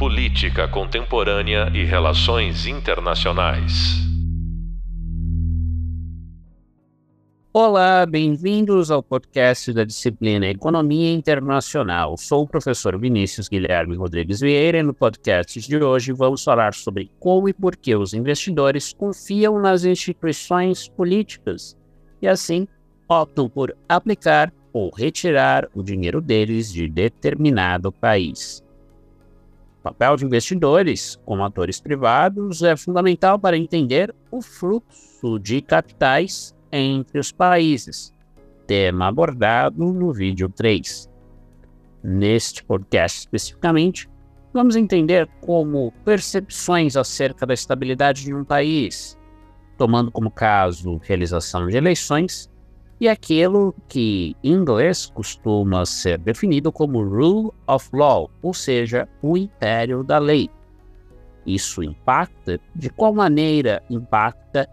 Política Contemporânea e Relações Internacionais. Olá, bem-vindos ao podcast da disciplina Economia Internacional. Sou o professor Vinícius Guilherme Rodrigues Vieira e no podcast de hoje vamos falar sobre como e por que os investidores confiam nas instituições políticas e assim optam por aplicar ou retirar o dinheiro deles de determinado país. O papel de investidores, como atores privados, é fundamental para entender o fluxo de capitais entre os países, tema abordado no vídeo 3. Neste podcast especificamente, vamos entender como percepções acerca da estabilidade de um país, tomando como caso realização de eleições e aquilo que em inglês costuma ser definido como Rule of Law, ou seja, o império da lei. Isso impacta? De qual maneira impacta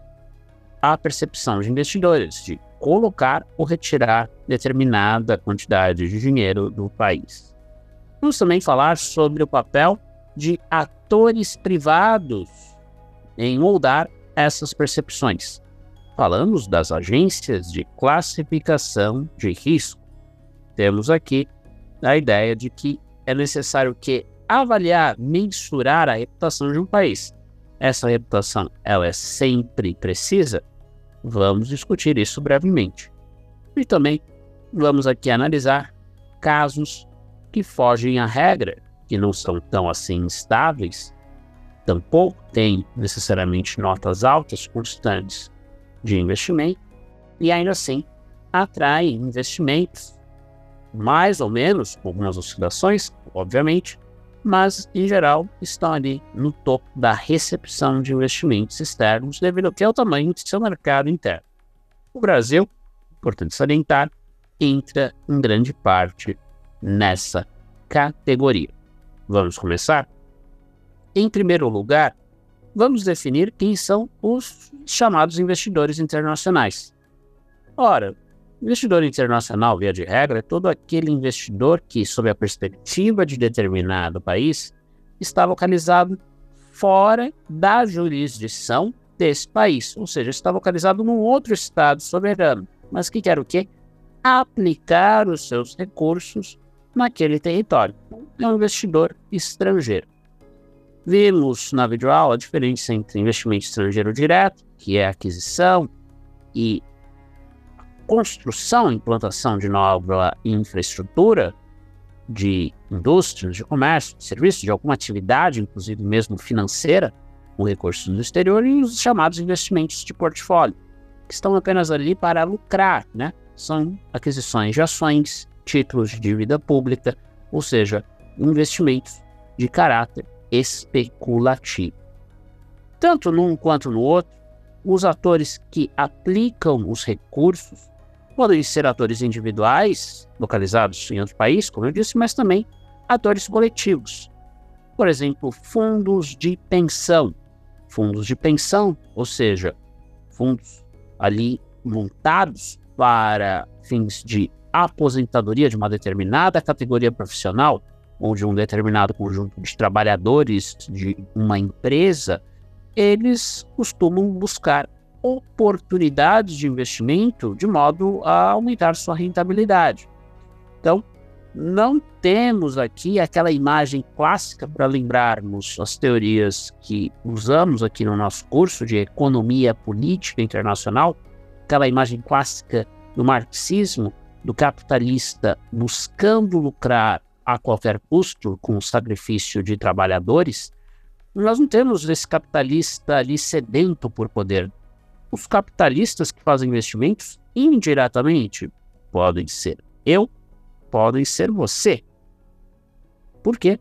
a percepção de investidores de colocar ou retirar determinada quantidade de dinheiro do país? Vamos também falar sobre o papel de atores privados em moldar essas percepções falamos das agências de classificação de risco. Temos aqui a ideia de que é necessário que avaliar, mensurar a reputação de um país. Essa reputação, ela é sempre precisa? Vamos discutir isso brevemente. E também vamos aqui analisar casos que fogem à regra, que não são tão assim estáveis, tampouco têm necessariamente notas altas constantes, de investimento e ainda assim atrai investimentos, mais ou menos, algumas oscilações, obviamente, mas em geral estão ali no topo da recepção de investimentos externos devido ao que é o tamanho do seu mercado interno. O Brasil, importante salientar, entra em grande parte nessa categoria. Vamos começar? Em primeiro lugar, vamos definir quem são os chamados investidores internacionais. Ora, investidor internacional, via de regra, é todo aquele investidor que, sob a perspectiva de determinado país, está localizado fora da jurisdição desse país, ou seja, está localizado num outro estado soberano, mas que quer o quê? Aplicar os seus recursos naquele território. É um investidor estrangeiro. Vimos na videoaula a diferença entre investimento estrangeiro direto, que é aquisição e construção, implantação de nova infraestrutura de indústrias, de comércio, de serviços, de alguma atividade, inclusive mesmo financeira, com recursos do exterior, e os chamados investimentos de portfólio, que estão apenas ali para lucrar, né? São aquisições de ações, títulos de dívida pública, ou seja, investimentos de caráter especulativo. Tanto num quanto no outro, os atores que aplicam os recursos podem ser atores individuais, localizados em outro país, como eu disse, mas também atores coletivos. Por exemplo, fundos de pensão. Fundos de pensão, ou seja, fundos ali montados para fins de aposentadoria de uma determinada categoria profissional, ou de um determinado conjunto de trabalhadores de uma empresa, eles costumam buscar oportunidades de investimento de modo a aumentar sua rentabilidade. Então, não temos aqui aquela imagem clássica para lembrarmos as teorias que usamos aqui no nosso curso de economia política internacional, aquela imagem clássica do marxismo, do capitalista buscando lucrar a qualquer custo, com o sacrifício de trabalhadores, nós não temos esse capitalista ali sedento por poder. Os capitalistas que fazem investimentos, indiretamente, podem ser eu, podem ser você. Por quê?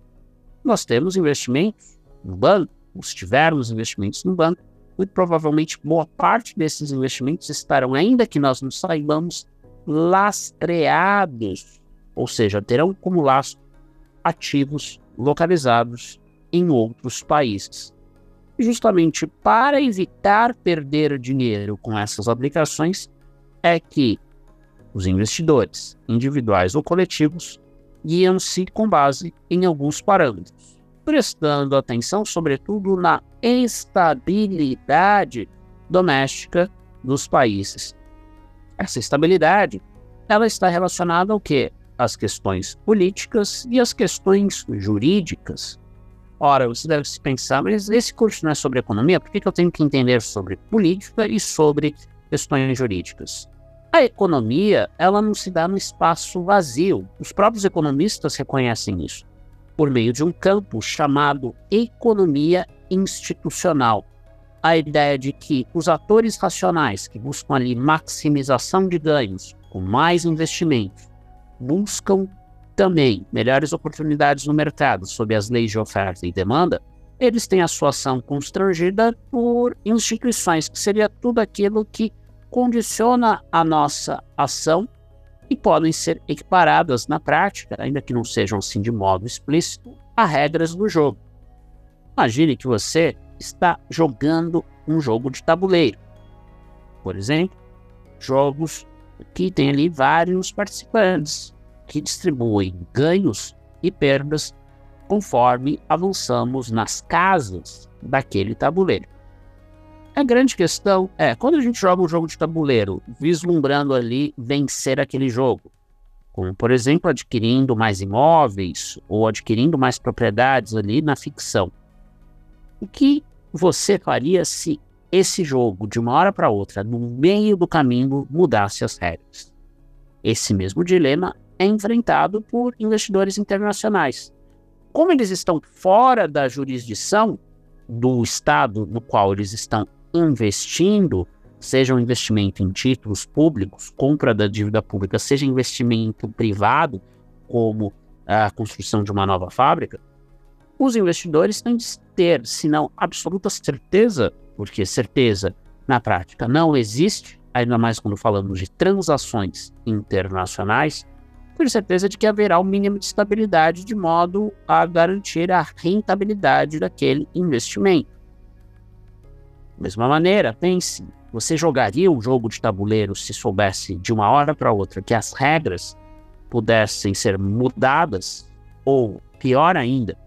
Nós temos investimentos no banco, se tivermos investimentos no banco, muito provavelmente boa parte desses investimentos estarão, ainda que nós não saibamos, lastreados ou seja, terão como laço ativos localizados em outros países. Justamente para evitar perder dinheiro com essas aplicações, é que os investidores, individuais ou coletivos, guiam-se com base em alguns parâmetros. prestando atenção, sobretudo, na estabilidade doméstica dos países. Essa estabilidade, ela está relacionada ao quê? As questões políticas e as questões jurídicas. Ora, você deve se pensar, mas esse curso não é sobre economia, por que, eu tenho que entender sobre política e sobre questões jurídicas? A economia, ela não se dá no espaço vazio. Os próprios economistas reconhecem isso, por meio de um campo chamado economia institucional. A ideia de que os atores racionais que buscam ali maximização de ganhos com mais investimentos buscam também melhores oportunidades no mercado sob as leis de oferta e demanda, eles têm a sua ação constrangida por instituições, que seria tudo aquilo que condiciona a nossa ação e podem ser equiparadas na prática, ainda que não sejam assim de modo explícito, a regras do jogo. Imagine que você está jogando um jogo de tabuleiro. Por exemplo, jogos que tem ali vários participantes que distribuem ganhos e perdas conforme avançamos nas casas daquele tabuleiro. A grande questão é, quando a gente joga um jogo de tabuleiro, vislumbrando ali vencer aquele jogo, como por exemplo adquirindo mais imóveis ou adquirindo mais propriedades ali na ficção, o que você faria se esse jogo, de uma hora para outra, no meio do caminho, mudasse as regras? Esse mesmo dilema é enfrentado por investidores internacionais. Como eles estão fora da jurisdição do Estado no qual eles estão investindo, seja um investimento em títulos públicos, compra da dívida pública, seja investimento privado, como a construção de uma nova fábrica, os investidores têm de ter, se não absoluta certeza, porque certeza na prática não existe, ainda mais quando falamos de transações internacionais, ter certeza de que haverá o um mínimo de estabilidade de modo a garantir a rentabilidade daquele investimento. Da mesma maneira, pense, você jogaria um jogo de tabuleiro se soubesse de uma hora para outra que as regras pudessem ser mudadas, ou pior ainda,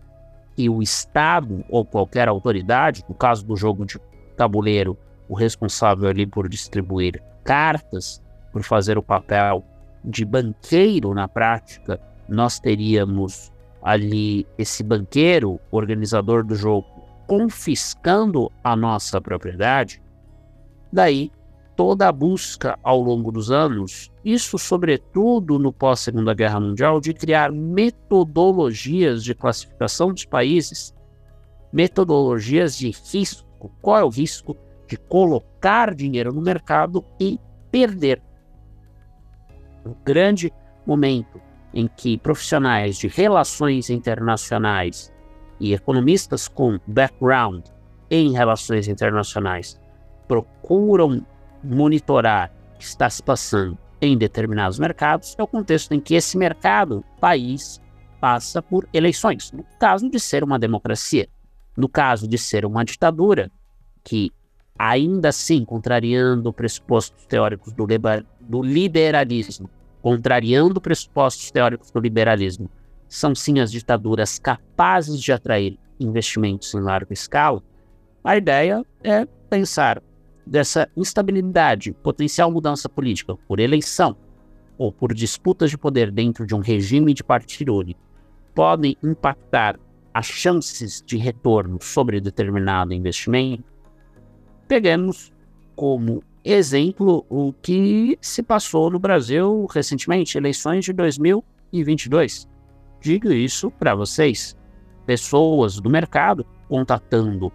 que o Estado ou qualquer autoridade, no caso do jogo de tabuleiro, o responsável ali por distribuir cartas, por fazer o papel de banqueiro na prática, nós teríamos ali esse banqueiro, organizador do jogo, confiscando a nossa propriedade. Daí toda a busca ao longo dos anos, isso sobretudo no pós-Segunda Guerra Mundial, de criar metodologias de classificação dos países, metodologias de risco. Qual é o risco de colocar dinheiro no mercado e perder? um grande momento em que profissionais de relações internacionais e economistas com background em relações internacionais procuram monitorar o que está se passando em determinados mercados, é o contexto em que esse mercado, país, passa por eleições. No caso de ser uma democracia, no caso de ser uma ditadura, que ainda assim, contrariando pressupostos teóricos do, do liberalismo, contrariando pressupostos teóricos do liberalismo, são sim as ditaduras capazes de atrair investimentos em larga escala, a ideia é pensar dessa instabilidade, potencial mudança política por eleição ou por disputas de poder dentro de um regime de partido único, podem impactar as chances de retorno sobre determinado investimento, Peguemos como exemplo o que se passou no Brasil recentemente, eleições de 2022. Digo isso para vocês, pessoas do mercado contatando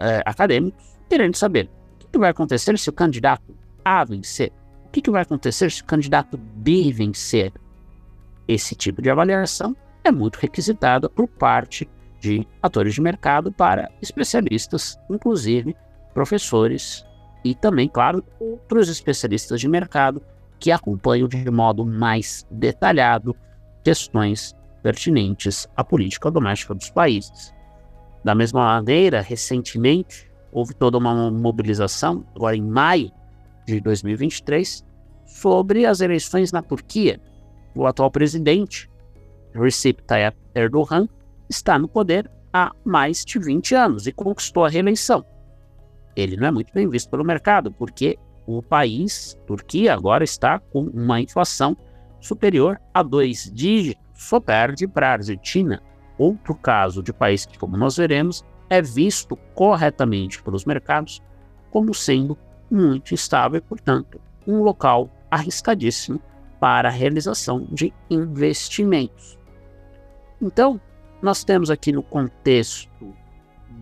é, acadêmicos, querendo saber o que vai acontecer se o candidato A vencer, o que vai acontecer se o candidato B vencer. Esse tipo de avaliação é muito requisitada por parte de atores de mercado para especialistas, inclusive professores e também, claro, outros especialistas de mercado que acompanham de modo mais detalhado questões pertinentes à política doméstica dos países. Da mesma maneira, recentemente, houve toda uma mobilização, agora em maio de 2023, sobre as eleições na Turquia. O atual presidente, Recep Tayyip Erdogan, está no poder há mais de 20 anos e conquistou a reeleição. Ele não é muito bem visto pelo mercado, porque o país, Turquia, agora está com uma inflação superior a dois dígitos, só perde para a Argentina. Outro caso de país que, como nós veremos, é visto corretamente pelos mercados como sendo muito instável e, portanto, um local arriscadíssimo para a realização de investimentos. Então, nós temos aqui no contexto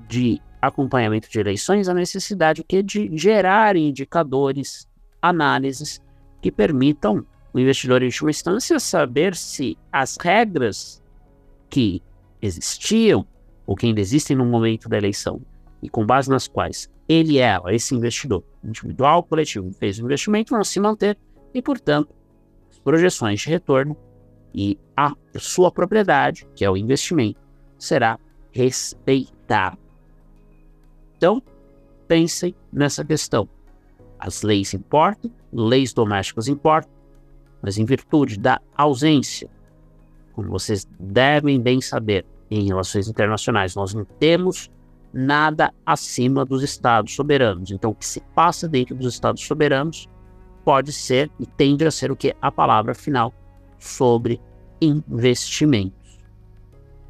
de acompanhamento de eleições a necessidade que de gerar indicadores, análises que permitam o investidor em última instância saber se as regras que existiam ou que ainda existem no momento da eleição e com base nas quais ele, ela, esse investidor individual, coletivo, fez o investimento, vão se manter e, portanto, as projeções de retorno e a sua propriedade, que é o investimento, será respeitada. Então, pensem nessa questão. As leis importam, leis domésticas importam, mas em virtude da ausência, como vocês devem bem saber, em relações internacionais, nós não temos nada acima dos estados soberanos. Então, o que se passa dentro dos estados soberanos pode ser e tende a ser o que a palavra final sobre investimentos.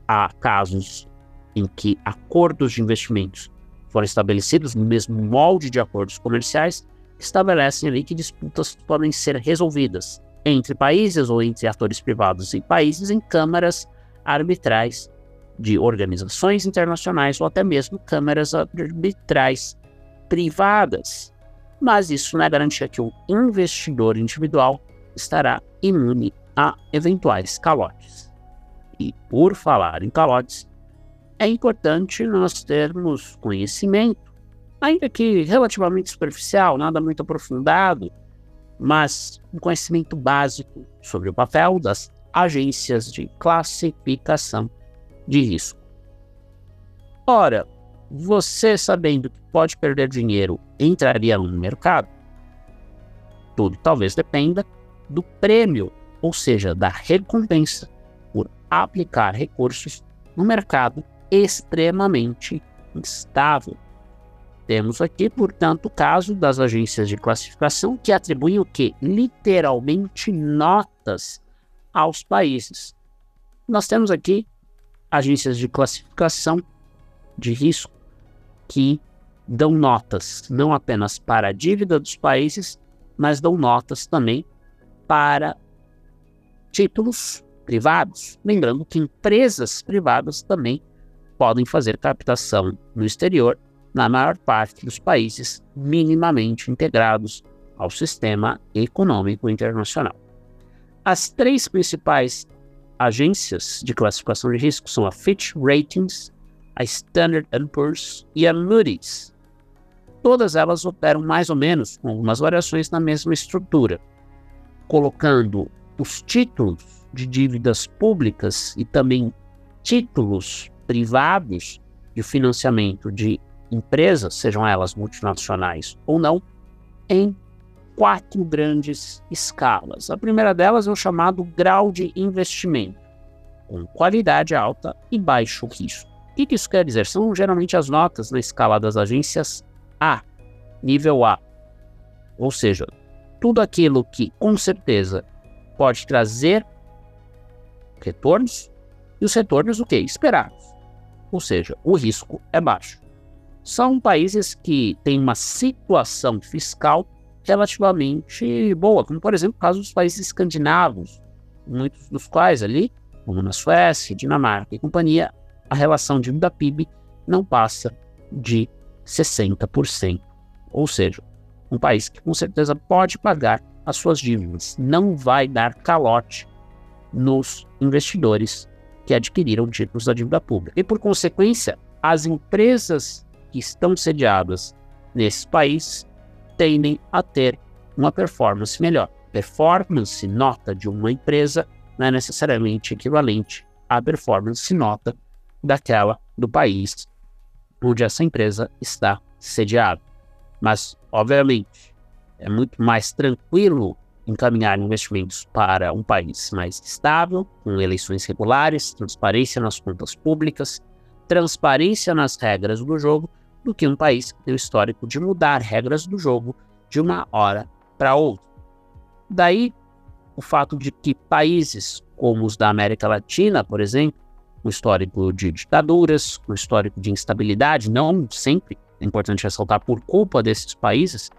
Há casos em que acordos de investimentos foram estabelecidos no mesmo molde de acordos comerciais, estabelecem ali que disputas podem ser resolvidas entre países ou entre atores privados e países em câmaras arbitrais de organizações internacionais ou até mesmo câmaras arbitrais privadas. Mas isso não é garantia que o investidor individual estará imune a eventuais calotes. E por falar em calotes, é importante nós termos conhecimento, ainda que relativamente superficial, nada muito aprofundado, mas um conhecimento básico sobre o papel das agências de classificação de risco. Ora, você sabendo que pode perder dinheiro, entraria no mercado? Tudo talvez dependa do prêmio, ou seja, da recompensa por aplicar recursos no mercado extremamente instável. Temos aqui, portanto, o caso das agências de classificação que atribuem o que? Literalmente notas aos países. Nós temos aqui agências de classificação de risco que dão notas não apenas para a dívida dos países, mas dão notas também para títulos privados. Lembrando que empresas privadas também podem fazer captação no exterior, na maior parte dos países minimamente integrados ao sistema econômico internacional. As três principais agências de classificação de risco são a Fitch Ratings, a Standard Poor's e a Moody's. Todas elas operam mais ou menos com algumas variações na mesma estrutura, colocando os títulos de dívidas públicas e também títulos privados de financiamento de empresas, sejam elas multinacionais ou não, em quatro grandes escalas. A primeira delas é o chamado grau de investimento, com qualidade alta e baixo risco. O que isso quer dizer? São geralmente as notas na escala das agências A, nível A. Ou seja, tudo aquilo que com certeza pode trazer retornos e os retornos o que? Esperados. Ou seja, o risco é baixo. São países que têm uma situação fiscal relativamente boa, como por exemplo o caso dos países escandinavos, muitos dos quais ali, como na Suécia, Dinamarca e companhia, a relação dívida PIB não passa de 60%. Ou seja, um país que com certeza pode pagar as suas dívidas, não vai dar calote nos investidores que adquiriram títulos da dívida pública. E por consequência, as empresas que estão sediadas nesse país tendem a ter uma performance melhor. Performance nota de uma empresa não é necessariamente equivalente à performance nota daquela do país onde essa empresa está sediada. Mas, obviamente, é muito mais tranquilo encaminhar investimentos para um país mais estável, com eleições regulares, transparência nas contas públicas, transparência nas regras do jogo do que um país que tem o histórico de mudar regras do jogo de uma hora para outra. Daí o fato de que países como os da América Latina, por exemplo, um histórico de ditaduras, um histórico de instabilidade, não sempre, é importante ressaltar, por culpa desses países,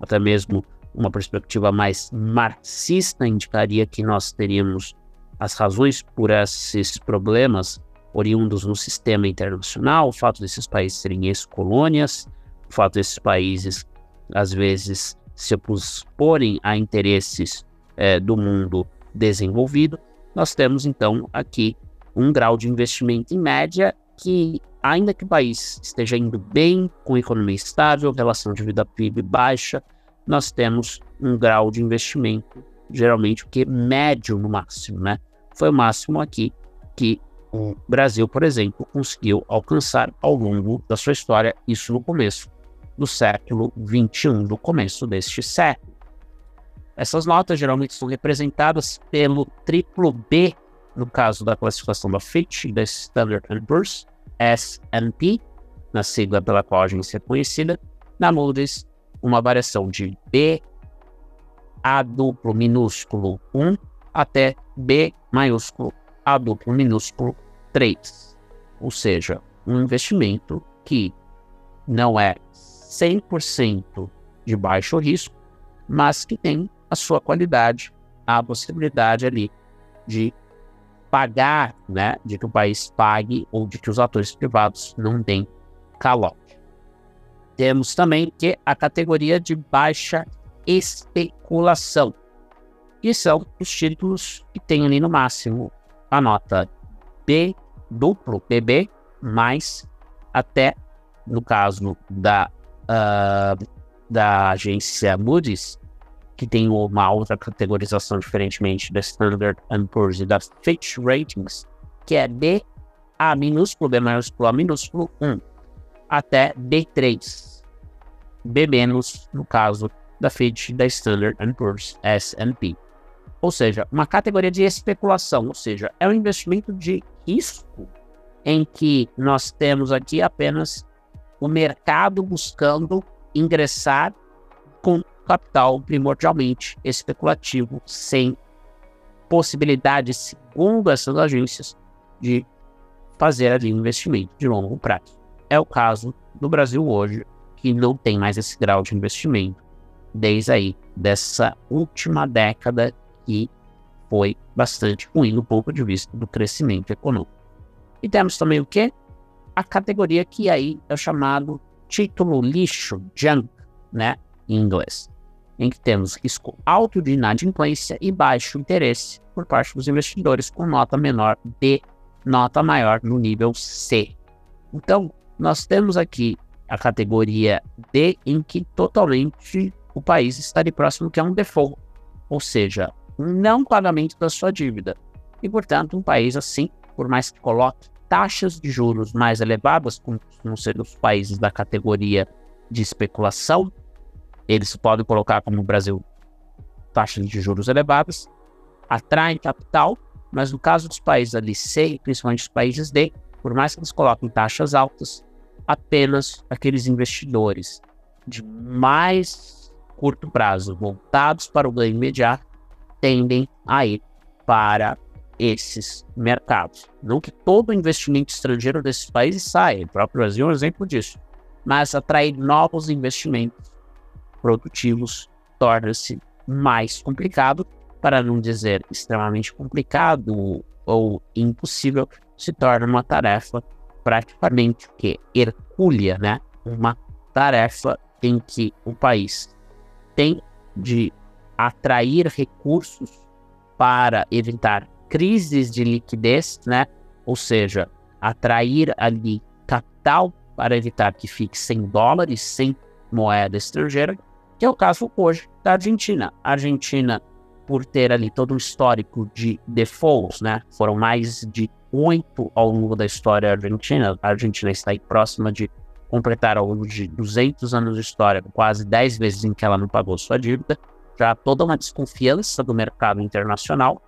até mesmo uma perspectiva mais marxista indicaria que nós teríamos as razões por esses problemas oriundos no sistema internacional, o fato desses países serem ex-colônias, o fato desses países, às vezes, se oporem a interesses é, do mundo desenvolvido, nós temos então aqui um grau de investimento em média que, ainda que o país esteja indo bem, com economia estável, relação de vida PIB baixa, nós temos um grau de investimento, geralmente o que médio no máximo, né? Foi o máximo aqui que o Brasil, por exemplo, conseguiu alcançar ao longo da sua história, isso no começo do século XXI, no começo deste século. Essas notas geralmente são representadas pelo triplo B, no caso da classificação da Fitch da Standard Poor's, S&P, na sigla pela qual a agência é conhecida, na Moody's, uma variação de B A duplo minúsculo 1 até B maiúsculo A duplo minúsculo 3. Ou seja, um investimento que não é 100% de baixo risco, mas que tem a sua qualidade, a possibilidade ali de pagar, né, de que o país pague ou de que os atores privados não deem calote. Temos também que a categoria de baixa especulação, que são os títulos que tem ali no máximo a nota B duplo, PB, mais até, no caso da, uh, da agência Moody's, que tem uma outra categorização diferentemente da Standard Poor's e da Fitch Ratings, que é B, A minúsculo, B maiúsculo, A minúsculo, 1, até B3. B no caso da Fitch, da Standard Poor's, S&P. Ou seja, uma categoria de especulação, ou seja, é um investimento de risco em que nós temos aqui apenas o mercado buscando ingressar com capital primordialmente especulativo, sem possibilidade, segundo essas agências, de fazer ali um investimento de longo prazo. É o caso do Brasil hoje, que não tem mais esse grau de investimento desde aí dessa última década que foi bastante ruim do ponto de vista do crescimento econômico. E temos também o quê? A categoria que aí é chamado título lixo, junk, né, em inglês em que temos risco alto de inadimplência e baixo interesse por parte dos investidores, com nota menor D, nota maior no nível C. Então, nós temos aqui a categoria D, em que totalmente o país está ali próximo que é um default, ou seja, um não pagamento da sua dívida. E, portanto, um país assim, por mais que coloque taxas de juros mais elevadas, como costumam ser os países da categoria de especulação, eles podem colocar como o Brasil taxas de juros elevadas, atraem capital, mas no caso dos países ali C, principalmente os países D, por mais que eles coloquem taxas altas, apenas aqueles investidores de mais curto prazo, voltados para o ganho imediato, tendem a ir para esses mercados. Não que todo investimento estrangeiro desses países saia, o próprio Brasil é um exemplo disso, mas atrair novos investimentos produtivos torna-se mais complicado, para não dizer extremamente complicado ou impossível, se torna uma tarefa praticamente que hercúlea, né? Uma tarefa em que o país tem de atrair recursos para evitar crises de liquidez, né? Ou seja, atrair ali capital para evitar que fique sem dólares, sem moeda estrangeira, que é o caso hoje da Argentina. A Argentina, por ter ali todo um histórico de defaults, né? Foram mais de oito ao longo da história argentina. A Argentina está aí próxima de completar ao longo de 200 anos de história, quase 10 vezes em que ela não pagou sua dívida. Já toda uma desconfiança do mercado internacional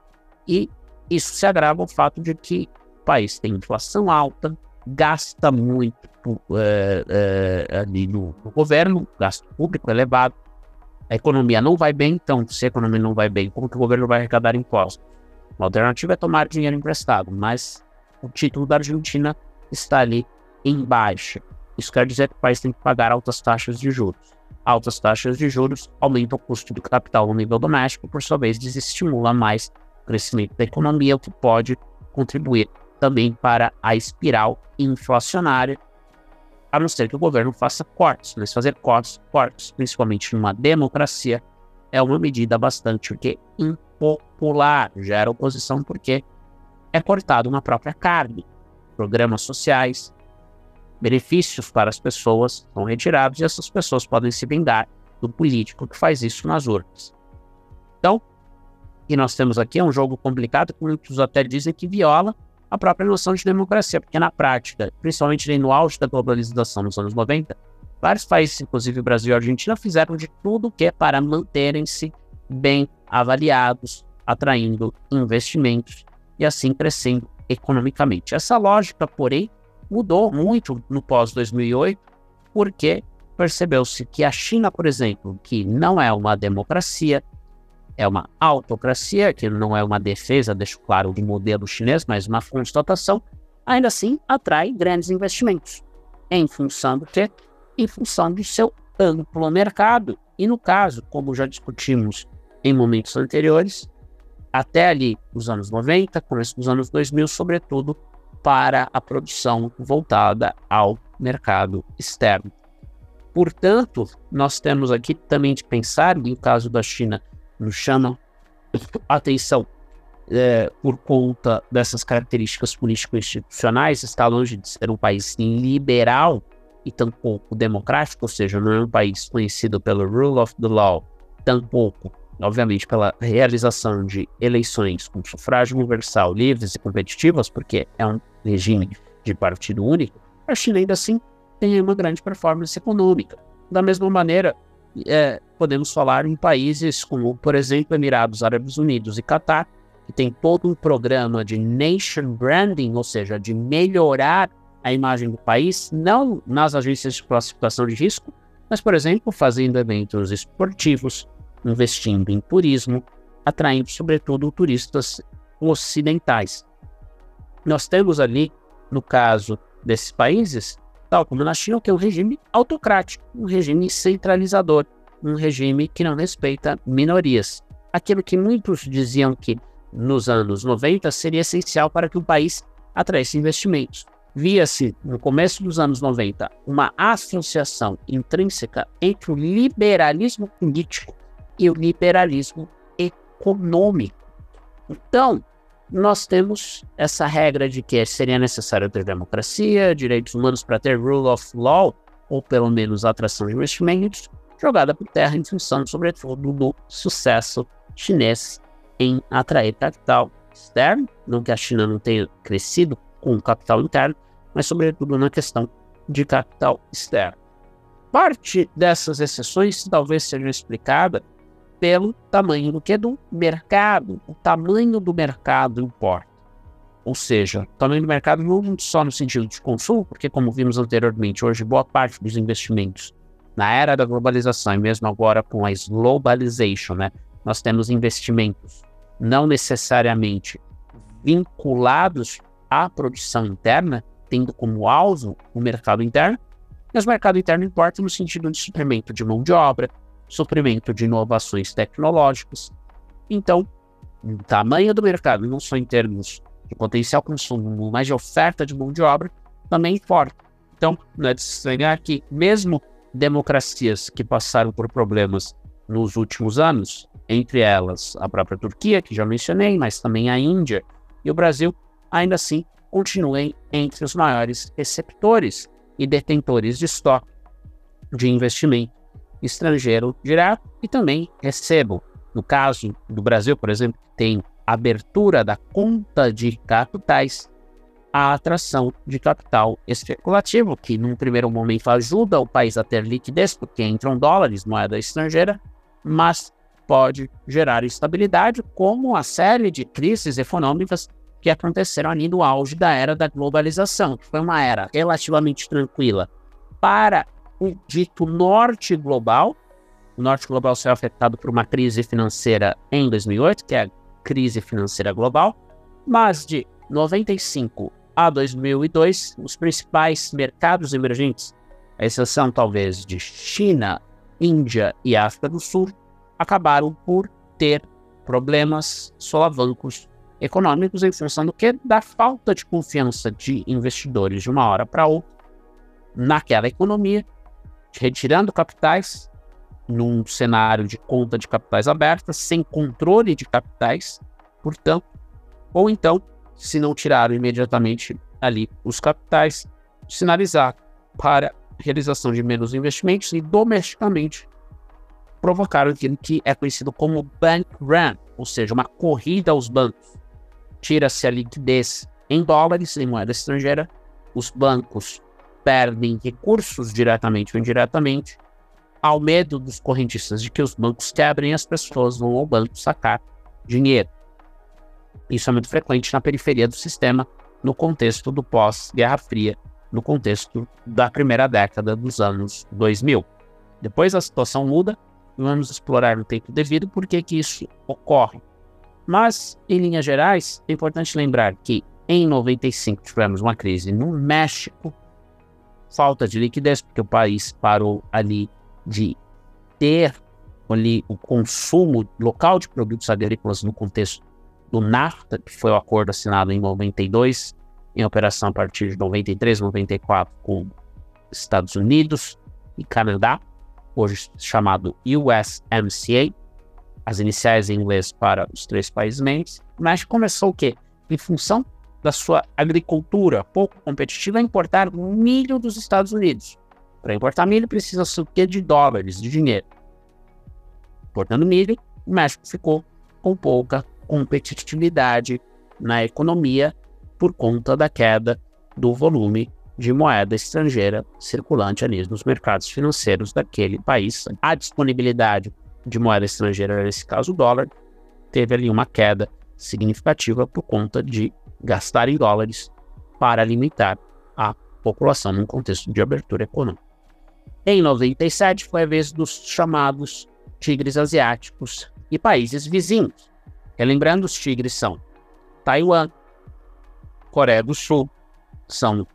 e isso se agrava ao fato de que o país tem inflação alta, gasta muito é, é, ali no, no, governo, gasto público elevado, a economia não vai bem, então se a economia não vai bem, como que o governo vai arrecadar impostos? Uma alternativa é tomar dinheiro emprestado, mas o título da Argentina está ali em baixa. Isso quer dizer que o país tem que pagar altas taxas de juros. Altas taxas de juros aumentam o custo do capital no nível doméstico, por sua vez, desestimula mais o crescimento da economia, o que pode contribuir também para a espiral inflacionária, a não ser que o governo faça cortes. Mas fazer cortes, cortes principalmente numa democracia, é uma medida bastante que impopular, gera oposição porque é cortado na própria carne. Programas sociais, benefícios para as pessoas são retirados e essas pessoas podem se vingar do político que faz isso nas urnas. Então, o que nós temos aqui é um jogo complicado, que muitos até dizem que viola a própria noção de democracia, porque na prática, principalmente no auge da globalização nos anos 90, vários países, inclusive Brasil e Argentina, fizeram de tudo que é para manterem-se bem avaliados, atraindo investimentos e assim crescendo economicamente. Essa lógica, porém, mudou muito no pós-2008, porque percebeu-se que a China, por exemplo, que não é uma democracia, é uma autocracia, que não é uma defesa, deixo claro, do modelo chinês, mas uma constatação, ainda assim atrai grandes investimentos. Em função do quê? Em função do seu amplo mercado. E no caso, como já discutimos em momentos anteriores, até ali os anos 90, começo dos anos 2000, sobretudo para a produção voltada ao mercado externo. Portanto, nós temos aqui também de pensar, e o caso da China nos chama atenção é, por conta dessas características político-institucionais, está longe de ser um país liberal e tampouco democrático, ou seja, não é um país conhecido pelo rule of the law, tampouco, obviamente, pela realização de eleições com sufrágio universal, livres e competitivas, porque é um regime de partido único, a China ainda assim tem uma grande performance econômica. Da mesma maneira, é, podemos falar em países como, por exemplo, Emirados Árabes Unidos e Catar, que tem todo um programa de nation branding, ou seja, de melhorar a imagem do país, não nas agências de classificação de risco, mas, por exemplo, fazendo eventos esportivos, investindo em turismo, atraindo, sobretudo, turistas ocidentais. Nós temos ali, no caso desses países, tal como na China, que é um regime autocrático, um regime centralizador, um regime que não respeita minorias. Aquilo que muitos diziam que nos anos 90 seria essencial para que o país atraísse investimentos. Via-se, no começo dos anos 90, uma associação intrínseca entre o liberalismo político e o liberalismo econômico. Então, nós temos essa regra de que seria necessário ter democracia, direitos humanos para ter rule of law, ou pelo menos atração de investimentos, jogada por terra em função, sobretudo, do sucesso chinês em atrair capital externo, não que a China não tenha crescido com capital interno, mas sobretudo na questão de capital externo. Parte dessas exceções talvez seja explicada pelo tamanho do que do mercado. O tamanho do mercado importa. Ou seja, tamanho do mercado não só no sentido de consumo, porque como vimos anteriormente, hoje boa parte dos investimentos na era da globalização e mesmo agora com a globalization, né, nós temos investimentos não necessariamente vinculados à produção interna, tendo como alvo o mercado interno, mas o mercado interno importa no sentido de suprimento de mão de obra, suprimento de inovações tecnológicas. Então, o tamanho do mercado, não só em termos de potencial consumo, mas de oferta de mão de obra, também importa. Então, não é de estranhar que, mesmo democracias que passaram por problemas nos últimos anos, entre elas a própria Turquia, que já mencionei, mas também a Índia e o Brasil, ainda assim continuem entre os maiores receptores e detentores de estoque de investimento estrangeiro direto e também recebo. No caso do Brasil, por exemplo, tem abertura da conta de capitais, a atração de capital especulativo, que num primeiro momento ajuda o país a ter liquidez, porque entram dólares, moeda estrangeira, mas pode gerar instabilidade, como a série de crises econômicas que aconteceram ali no auge da era da globalização, que foi uma era relativamente tranquila para o dito norte global. O norte global foi afetado por uma crise financeira em 2008, que é a crise financeira global, mas de 95 a 2002, os principais mercados emergentes, a exceção talvez de China, Índia e África do Sul, acabaram por ter problemas solavancos econômicos em função do que? Da falta de confiança de investidores de uma hora para outra naquela economia, retirando capitais num cenário de conta de capitais aberta, sem controle de capitais, portanto, ou então, se não tiraram imediatamente ali os capitais, sinalizar para realização de menos investimentos e domesticamente provocaram aquilo que é conhecido como bank run, ou seja, uma corrida aos bancos. Tira-se a liquidez em dólares, em moeda estrangeira, os bancos perdem recursos diretamente ou indiretamente, ao medo dos correntistas de que os bancos quebrem, as pessoas vão ao banco sacar dinheiro. Isso é muito frequente na periferia do sistema, no contexto do pós-Guerra Fria, no contexto da primeira década dos anos 2000. Depois a situação muda, vamos explorar no tempo devido por que isso ocorre. Mas, em linhas gerais, é importante lembrar que em 95 tivemos uma crise no México, falta de liquidez, porque o país parou ali de ter ali o consumo local de produtos agrícolas no contexto do NAFTA, que foi o acordo assinado em 92, em operação a partir de 93, 94 com Estados Unidos e Canadá hoje chamado USMCA, as iniciais em inglês para os três países membros, mas começou o quê? Em função da sua agricultura pouco competitiva, a importar milho dos Estados Unidos. Para importar milho, precisa-se o quê? De dólares, de dinheiro. Importando milho, o México ficou com pouca competitividade na economia por conta da queda do volume de moeda estrangeira circulante ali nos mercados financeiros daquele país. A disponibilidade de moeda estrangeira, nesse caso o dólar, teve ali uma queda significativa por conta de gastar em dólares para limitar a população num contexto de abertura econômica. Em 97 foi a vez dos chamados tigres asiáticos e países vizinhos. Relembrando, os tigres são Taiwan, Coreia do Sul, são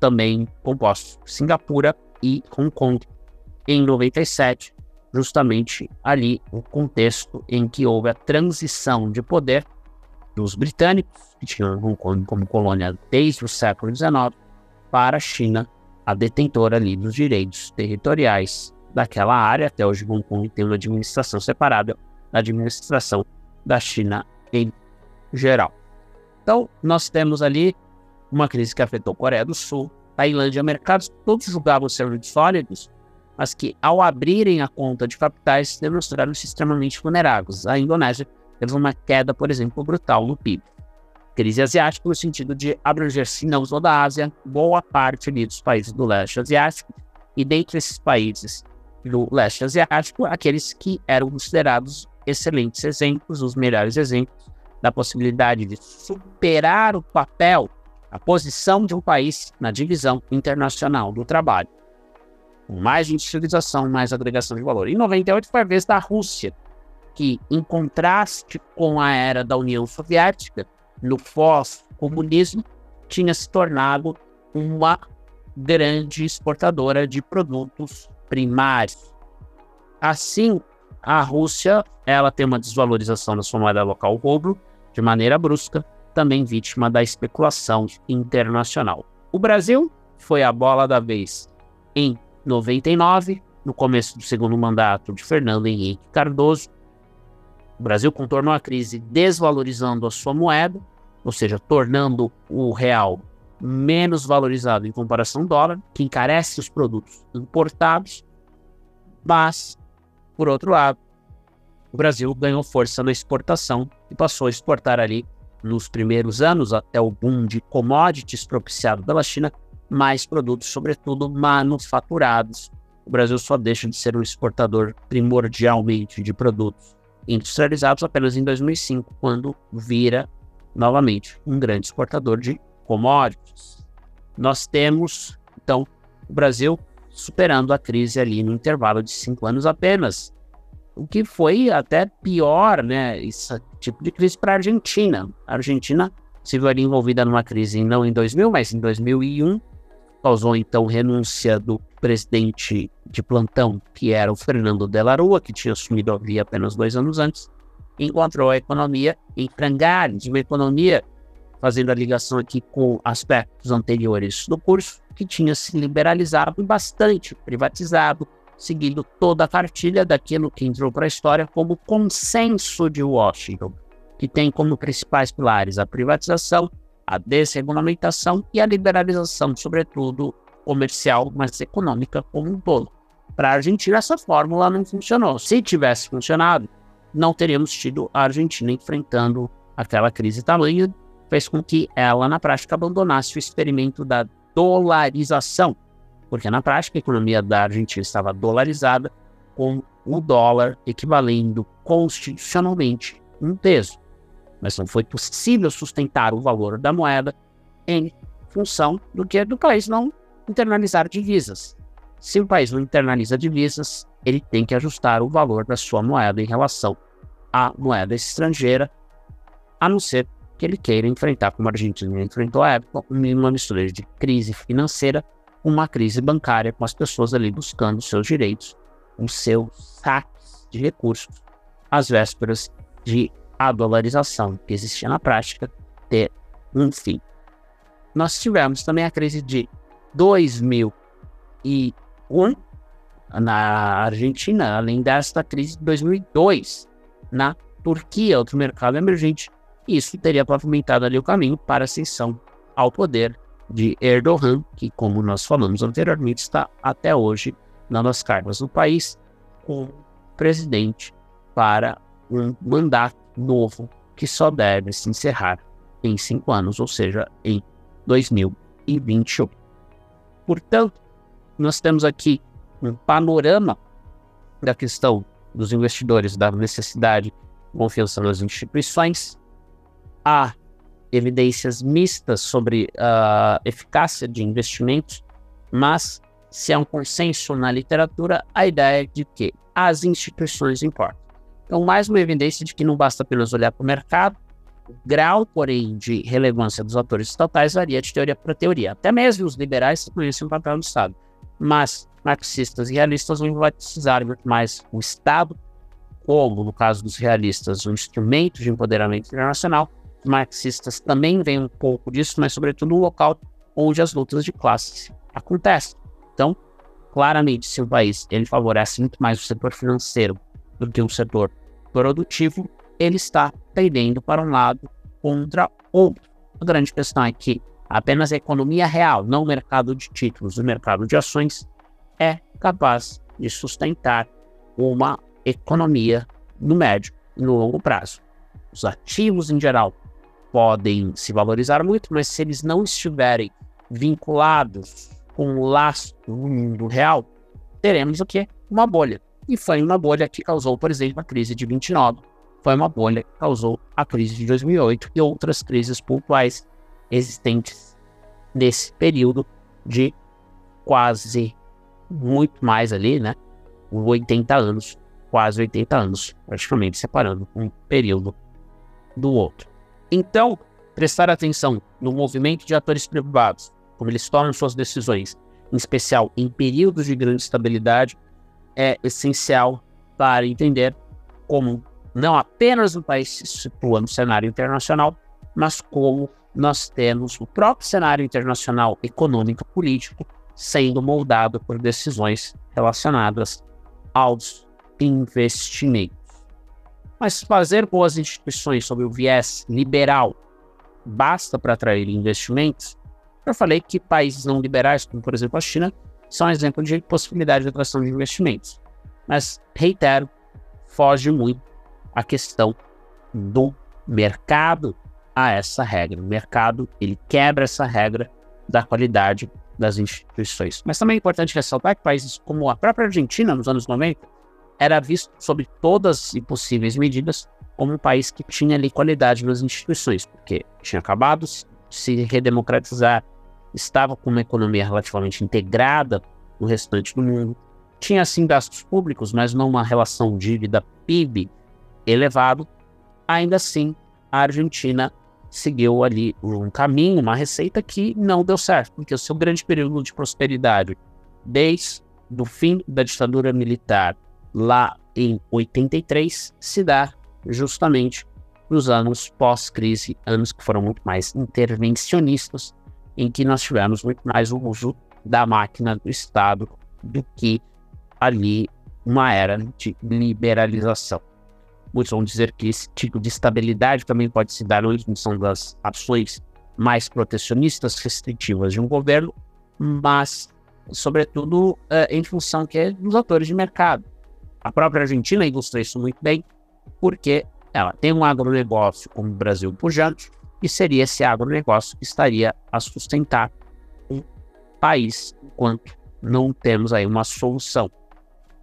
também compostos Singapura e Hong Kong em 97, justamente ali o contexto em que houve a transição de poder dos britânicos, que tinham Hong Kong como colônia desde o século XIX, para a China, a detentora ali dos direitos territoriais daquela área. Até hoje, Hong Kong tem uma administração separada da administração da China em geral. Então, nós temos ali uma crise que afetou Coreia do Sul, Tailândia, mercados que todos julgavam ser sólidos, mas que, ao abrirem a conta de capitais, demonstraram-se extremamente vulneráveis. A Indonésia teve uma queda, por exemplo, brutal no PIB. Crise asiática no sentido de abranger, se não só da Ásia, boa parte ali dos países do leste asiático, e dentre esses países do leste asiático, aqueles que eram considerados excelentes exemplos, os melhores exemplos da possibilidade de superar o papel a posição de um país na divisão internacional do trabalho. Com mais industrialização, mais agregação de valor. Em 98 foi a vez da Rússia, que, em contraste com a era da União Soviética, no pós-comunismo, tinha se tornado uma grande exportadora de produtos primários. Assim, a Rússia ela tem uma desvalorização da sua moeda local, rublo, de maneira brusca, também vítima da especulação internacional. O Brasil foi a bola da vez em 99, no começo do segundo mandato de Fernando Henrique Cardoso. O Brasil contornou a crise desvalorizando a sua moeda, ou seja, tornando o real menos valorizado em comparação ao dólar, que encarece os produtos importados, mas, por outro lado, o Brasil ganhou força na exportação e passou a exportar ali nos primeiros anos, até o boom de commodities propiciado pela China, mais produtos, sobretudo manufaturados. O Brasil só deixa de ser um exportador primordialmente de produtos industrializados apenas em 2005, quando vira novamente, um grande exportador de commodities. Nós temos, então, o Brasil superando a crise ali no intervalo de cinco anos apenas, o que foi até pior, né? Esse tipo de crise para a Argentina. A Argentina se viu ali envolvida numa crise não em 2000, mas em 2001, causou então renúncia do presidente de plantão, que era o Fernando de la Rua, que tinha assumido ali apenas dois anos antes, encontrou a economia em frangalhos, uma economia, fazendo a ligação aqui com aspectos anteriores do curso, que tinha se liberalizado bastante, privatizado, seguindo toda a cartilha daquilo que entrou para a história como consenso de Washington, que tem como principais pilares a privatização, a desregulamentação e a liberalização, sobretudo comercial, mas econômica como um todo. Para a Argentina, essa fórmula não funcionou. Se tivesse funcionado, não teríamos tido a Argentina enfrentando aquela crise tamanha, fez com que ela, na prática, abandonasse o experimento da dolarização, porque na prática a economia da Argentina estava dolarizada, com o dólar equivalendo constitucionalmente um peso. Mas não foi possível sustentar o valor da moeda em função do que do país não internalizar divisas. Se o país não internaliza divisas, ele tem que ajustar o valor da sua moeda em relação à moeda estrangeira, a não ser que ele queira enfrentar, como a Argentina enfrentou à época, uma mistura de crise financeira uma crise bancária, com as pessoas ali buscando seus direitos, os seus saques de recursos, às vésperas de a dolarização que existia na prática ter um fim. Nós tivemos também a crise de 2001 na Argentina, além desta crise de 2002 na Turquia, outro mercado emergente. Isso teria pavimentado ali o caminho para a ascensão ao poder de Erdogan, que, como nós falamos anteriormente, está até hoje nas cargas do país como presidente para um mandato novo que só deve se encerrar em cinco anos, ou seja, em 2021. Portanto, nós temos aqui um panorama da questão dos investidores, da necessidade de confiança nas instituições, há evidências mistas sobre a eficácia de investimentos, mas se é um consenso na literatura, a ideia é de que as instituições importam. Então, mais uma evidência de que não basta apenas olhar para o mercado, o grau, porém, de relevância dos atores estatais varia de teoria para teoria. Até mesmo os liberais conhecem o papel do Estado. Mas marxistas e realistas vão enfatizar muito mais o Estado, como, no caso dos realistas, um instrumento de empoderamento internacional. Marxistas também veem um pouco disso, mas, sobretudo, no local onde as lutas de classes acontecem. Então, claramente, se o país ele favorece muito mais o setor financeiro do que o setor produtivo, ele está tendendo para um lado contra outro. A grande questão é que apenas a economia real, não o mercado de títulos, o mercado de ações, é capaz de sustentar uma economia no médio e no longo prazo. Os ativos em geral podem se valorizar muito, mas se eles não estiverem vinculados com o laço do mundo real, teremos o que? Uma bolha. E foi uma bolha que causou, por exemplo, a crise de 29. Foi uma bolha que causou a crise de 2008 e outras crises pontuais existentes nesse período de quase muito mais ali, né? 80 anos, quase 80 anos, praticamente separando um período do outro. Então, prestar atenção no movimento de atores privados, como eles tomam suas decisões, em especial em períodos de grande estabilidade, é essencial para entender como não apenas o país se situa no cenário internacional, mas como nós temos o próprio cenário internacional econômico e político sendo moldado por decisões relacionadas aos investimentos. Mas fazer boas instituições sob o viés liberal basta para atrair investimentos? Eu falei que países não liberais, como por exemplo a China, são um exemplo de possibilidade de atração de investimentos. Mas, reitero, foge muito a questão do mercado a essa regra. O mercado, ele quebra essa regra da qualidade das instituições. Mas também é importante ressaltar que países como a própria Argentina, nos anos 90, era visto sob todas e possíveis medidas como um país que tinha ali qualidade nas instituições, porque tinha acabado se redemocratizar, estava com uma economia relativamente integrada no restante do mundo, tinha sim gastos públicos, mas não uma relação dívida-PIB elevado. Ainda assim, a Argentina seguiu ali um caminho, uma receita que não deu certo, porque o seu grande período de prosperidade, desde o fim da ditadura militar lá em 83, se dá justamente nos anos pós-crise, anos que foram muito mais intervencionistas, em que nós tivemos muito mais o uso da máquina do Estado do que ali uma era de liberalização. Muitos vão dizer que esse tipo de estabilidade também pode se dar em função das ações mais protecionistas, restritivas de um governo, mas, sobretudo, uh, em função que é dos atores de mercado. A própria Argentina ilustra isso muito bem, porque ela tem um agronegócio como o Brasil pujante, e seria esse agronegócio que estaria a sustentar um país, enquanto não temos aí uma solução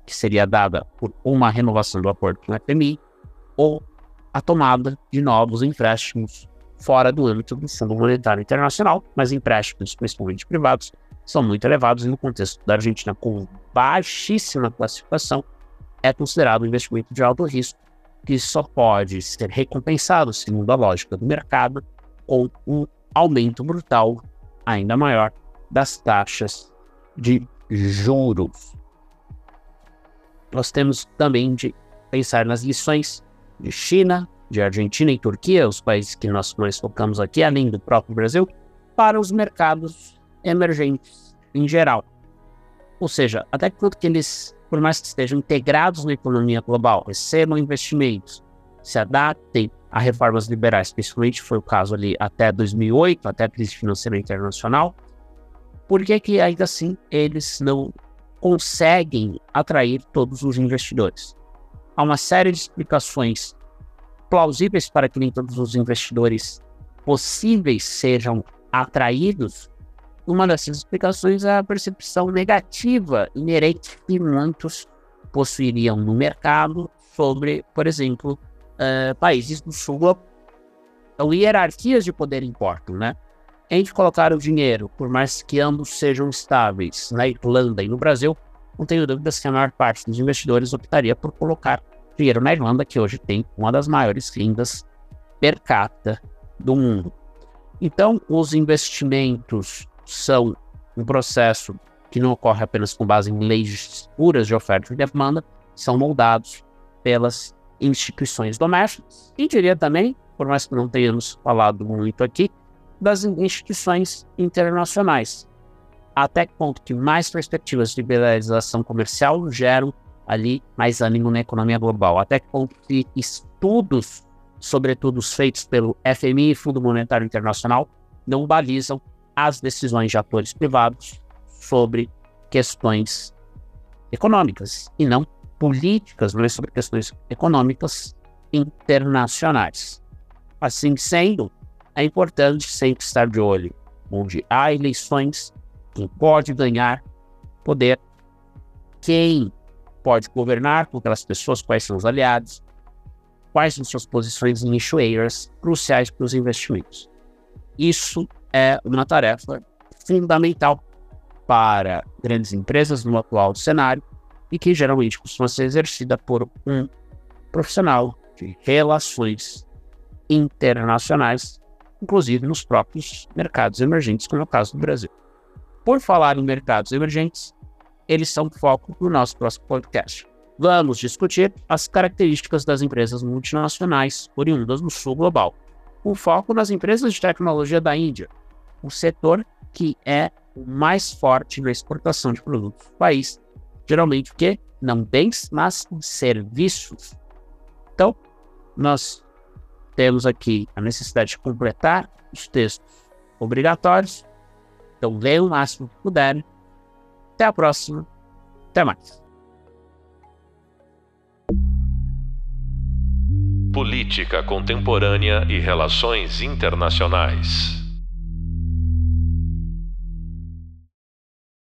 que seria dada por uma renovação do acordo com o FMI ou a tomada de novos empréstimos fora do âmbito do Fundo Monetário Internacional, mas empréstimos, principalmente privados, são muito elevados e no contexto da Argentina com baixíssima classificação, é considerado um investimento de alto risco que só pode ser recompensado, segundo a lógica do mercado, com um aumento brutal ainda maior das taxas de juros. Nós temos também de pensar nas lições de China, de Argentina e Turquia, os países que nós mais focamos aqui, além do próprio Brasil, para os mercados emergentes em geral. Ou seja, até quanto que eles, por mais que estejam integrados na economia global, recebam investimentos, se adaptem a reformas liberais, principalmente foi o caso ali até 2008, até a crise financeira internacional, por que que ainda assim eles não conseguem atrair todos os investidores? há uma série de explicações plausíveis para que nem todos os investidores possíveis sejam atraídos. Uma dessas explicações é a percepção negativa inerente que muitos possuiriam no mercado sobre, por exemplo, uh, países do sul. Então, hierarquias de poder importam, né? Entre colocar o dinheiro, por mais que ambos sejam estáveis na Irlanda e no Brasil, não tenho dúvidas que a maior parte dos investidores optaria por colocar dinheiro na Irlanda, que hoje tem uma das maiores rendas per capita do mundo. Então, os investimentos são um processo que não ocorre apenas com base em leis puras de oferta e demanda, são moldados pelas instituições domésticas e diria também, por mais que não tenhamos falado muito aqui, das instituições internacionais. Até que ponto que mais perspectivas de liberalização comercial geram ali mais ânimo na economia global, até que ponto que estudos, sobretudo os feitos pelo FMI e Fundo Monetário Internacional, não balizam as decisões de atores privados sobre questões econômicas e não políticas, mas sobre questões econômicas internacionais. Assim sendo, é importante sempre estar de olho onde há eleições quem pode ganhar poder, quem pode governar com aquelas pessoas, quais são os aliados, quais são suas posições em cruciais para os investimentos. Isso é uma tarefa fundamental para grandes empresas no atual cenário e que geralmente costuma ser exercida por um profissional de relações internacionais, inclusive nos próprios mercados emergentes, como é o caso do Brasil. Por falar em mercados emergentes, eles são foco do nosso próximo podcast. Vamos discutir as características das empresas multinacionais oriundas do sul global, com foco nas empresas de tecnologia da Índia, um setor que é o mais forte na exportação de produtos do país, geralmente o quê? Não bens, mas serviços. Então, nós temos aqui a necessidade de completar os textos obrigatórios então leiam o máximo que puderem. Até a próxima. Até mais. Política Contemporânea e Relações Internacionais.